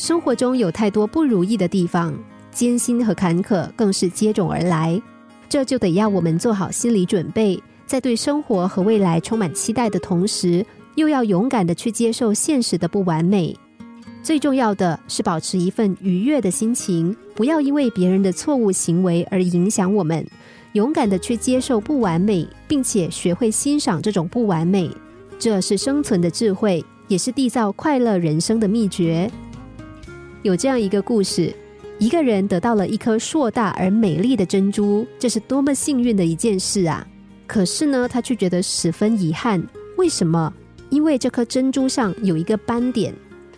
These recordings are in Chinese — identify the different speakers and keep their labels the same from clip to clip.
Speaker 1: 生活中有太多不如意的地方，艰辛和坎坷更是接踵而来。这就得要我们做好心理准备，在对生活和未来充满期待的同时，又要勇敢的去接受现实的不完美。最重要的是保持一份愉悦的心情，不要因为别人的错误行为而影响我们。勇敢的去接受不完美，并且学会欣赏这种不完美，这是生存的智慧，也是缔造快乐人生的秘诀。有这样一个故事。一个人得到了一颗硕大而美丽的珍珠，这是多么幸运的一件事啊！可是呢，他却觉得十分遗憾。为什么？因为这颗珍珠上有一个斑点，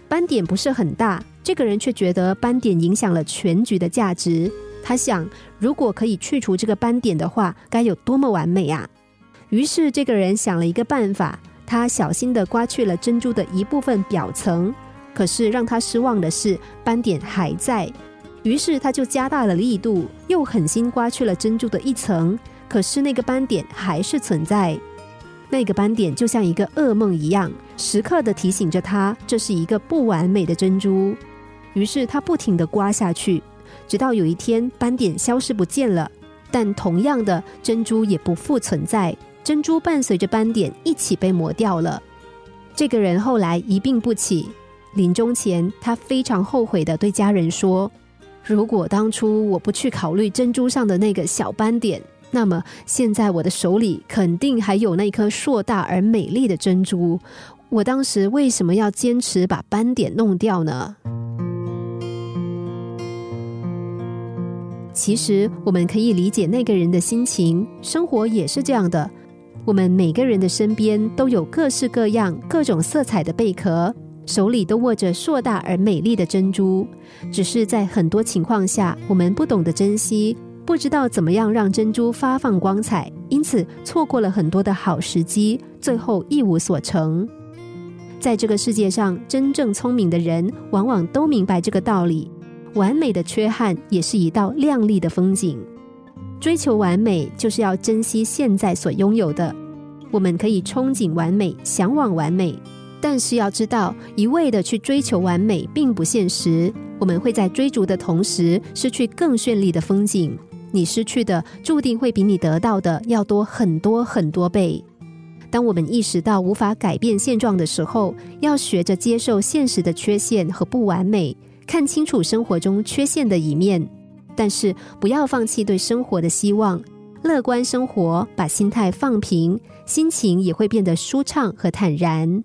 Speaker 1: 斑点不是很大，这个人却觉得斑点影响了全局的价值。他想，如果可以去除这个斑点的话，该有多么完美啊！于是，这个人想了一个办法，他小心的刮去了珍珠的一部分表层。可是让他失望的是，斑点还在。于是他就加大了力度，又狠心刮去了珍珠的一层，可是那个斑点还是存在。那个斑点就像一个噩梦一样，时刻的提醒着他，这是一个不完美的珍珠。于是他不停的刮下去，直到有一天斑点消失不见了，但同样的珍珠也不复存在，珍珠伴随着斑点一起被磨掉了。这个人后来一病不起，临终前他非常后悔的对家人说。如果当初我不去考虑珍珠上的那个小斑点，那么现在我的手里肯定还有那颗硕大而美丽的珍珠。我当时为什么要坚持把斑点弄掉呢？其实我们可以理解那个人的心情，生活也是这样的。我们每个人的身边都有各式各样、各种色彩的贝壳。手里都握着硕大而美丽的珍珠，只是在很多情况下，我们不懂得珍惜，不知道怎么样让珍珠发放光彩，因此错过了很多的好时机，最后一无所成。在这个世界上，真正聪明的人往往都明白这个道理。完美的缺憾也是一道亮丽的风景。追求完美，就是要珍惜现在所拥有的。我们可以憧憬完美，向往完美。但是要知道，一味的去追求完美并不现实。我们会在追逐的同时，失去更绚丽的风景。你失去的，注定会比你得到的要多很多很多倍。当我们意识到无法改变现状的时候，要学着接受现实的缺陷和不完美，看清楚生活中缺陷的一面。但是不要放弃对生活的希望，乐观生活，把心态放平，心情也会变得舒畅和坦然。